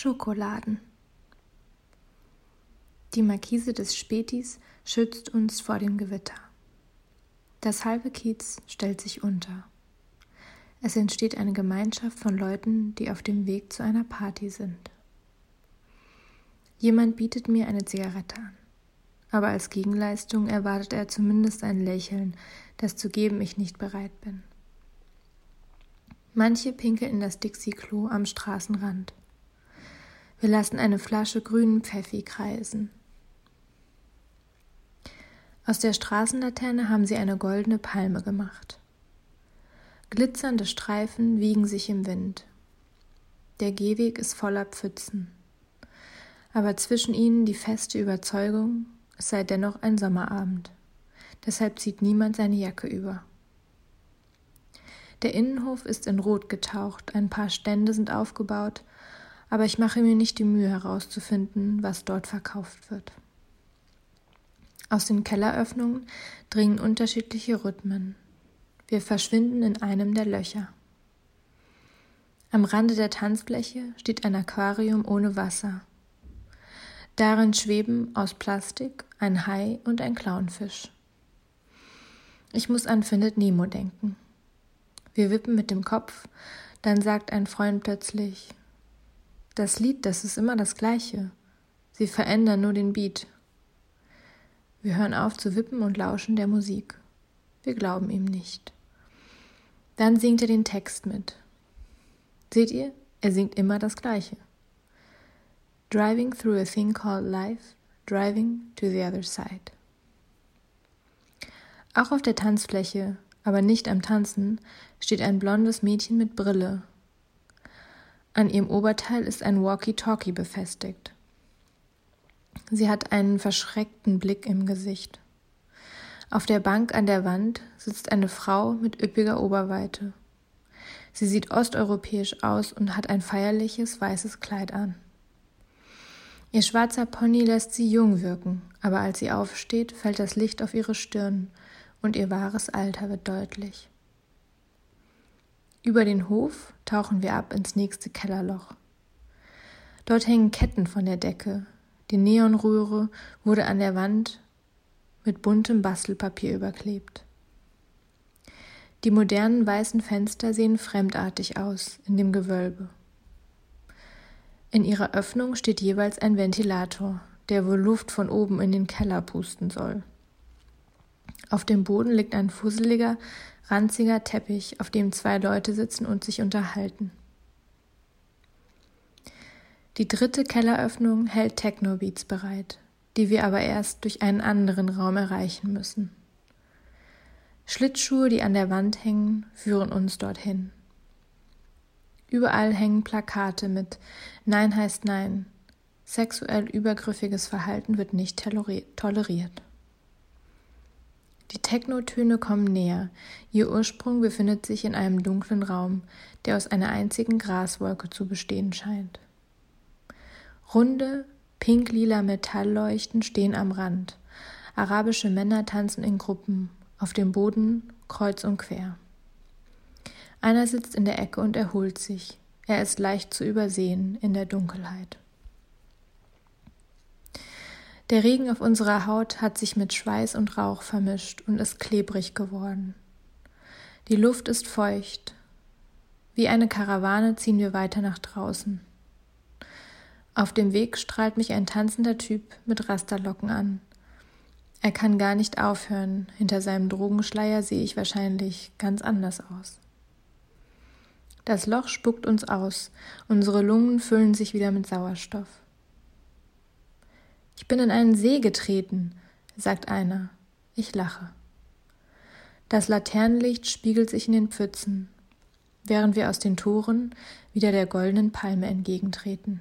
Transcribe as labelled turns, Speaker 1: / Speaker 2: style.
Speaker 1: Schokoladen. Die Markise des Spätis schützt uns vor dem Gewitter. Das halbe Kiez stellt sich unter. Es entsteht eine Gemeinschaft von Leuten, die auf dem Weg zu einer Party sind. Jemand bietet mir eine Zigarette an, aber als Gegenleistung erwartet er zumindest ein Lächeln, das zu geben ich nicht bereit bin. Manche pinkeln in das Dixie-Klo am Straßenrand. Wir lassen eine Flasche grünen Pfeffi kreisen. Aus der Straßenlaterne haben sie eine goldene Palme gemacht. Glitzernde Streifen wiegen sich im Wind. Der Gehweg ist voller Pfützen. Aber zwischen ihnen die feste Überzeugung, es sei dennoch ein Sommerabend. Deshalb zieht niemand seine Jacke über. Der Innenhof ist in Rot getaucht, ein paar Stände sind aufgebaut, aber ich mache mir nicht die Mühe herauszufinden, was dort verkauft wird. Aus den Kelleröffnungen dringen unterschiedliche Rhythmen. Wir verschwinden in einem der Löcher. Am Rande der Tanzfläche steht ein Aquarium ohne Wasser. Darin schweben aus Plastik ein Hai und ein Clownfisch. Ich muss an Findet Nemo denken. Wir wippen mit dem Kopf, dann sagt ein Freund plötzlich, das Lied, das ist immer das gleiche. Sie verändern nur den Beat. Wir hören auf zu wippen und lauschen der Musik. Wir glauben ihm nicht. Dann singt er den Text mit. Seht ihr, er singt immer das Gleiche. Driving through a thing called life, driving to the other side. Auch auf der Tanzfläche, aber nicht am Tanzen, steht ein blondes Mädchen mit Brille an ihrem Oberteil ist ein Walkie-Talkie befestigt. Sie hat einen verschreckten Blick im Gesicht. Auf der Bank an der Wand sitzt eine Frau mit üppiger Oberweite. Sie sieht osteuropäisch aus und hat ein feierliches weißes Kleid an. Ihr schwarzer Pony lässt sie jung wirken, aber als sie aufsteht, fällt das Licht auf ihre Stirn und ihr wahres Alter wird deutlich. Über den Hof tauchen wir ab ins nächste Kellerloch. Dort hängen Ketten von der Decke. Die Neonröhre wurde an der Wand mit buntem Bastelpapier überklebt. Die modernen weißen Fenster sehen fremdartig aus in dem Gewölbe. In ihrer Öffnung steht jeweils ein Ventilator, der wohl Luft von oben in den Keller pusten soll. Auf dem Boden liegt ein fusseliger, ranziger Teppich, auf dem zwei Leute sitzen und sich unterhalten. Die dritte Kelleröffnung hält Techno-Beats bereit, die wir aber erst durch einen anderen Raum erreichen müssen. Schlittschuhe, die an der Wand hängen, führen uns dorthin. Überall hängen Plakate mit Nein heißt Nein. Sexuell übergriffiges Verhalten wird nicht toleriert. Die Technotöne kommen näher. Ihr Ursprung befindet sich in einem dunklen Raum, der aus einer einzigen Graswolke zu bestehen scheint. Runde, pink-lila Metallleuchten stehen am Rand. Arabische Männer tanzen in Gruppen, auf dem Boden kreuz und quer. Einer sitzt in der Ecke und erholt sich. Er ist leicht zu übersehen in der Dunkelheit. Der Regen auf unserer Haut hat sich mit Schweiß und Rauch vermischt und ist klebrig geworden. Die Luft ist feucht. Wie eine Karawane ziehen wir weiter nach draußen. Auf dem Weg strahlt mich ein tanzender Typ mit Rasterlocken an. Er kann gar nicht aufhören. Hinter seinem Drogenschleier sehe ich wahrscheinlich ganz anders aus. Das Loch spuckt uns aus. Unsere Lungen füllen sich wieder mit Sauerstoff. Ich bin in einen See getreten, sagt einer. Ich lache. Das Laternenlicht spiegelt sich in den Pfützen, während wir aus den Toren wieder der goldenen Palme entgegentreten.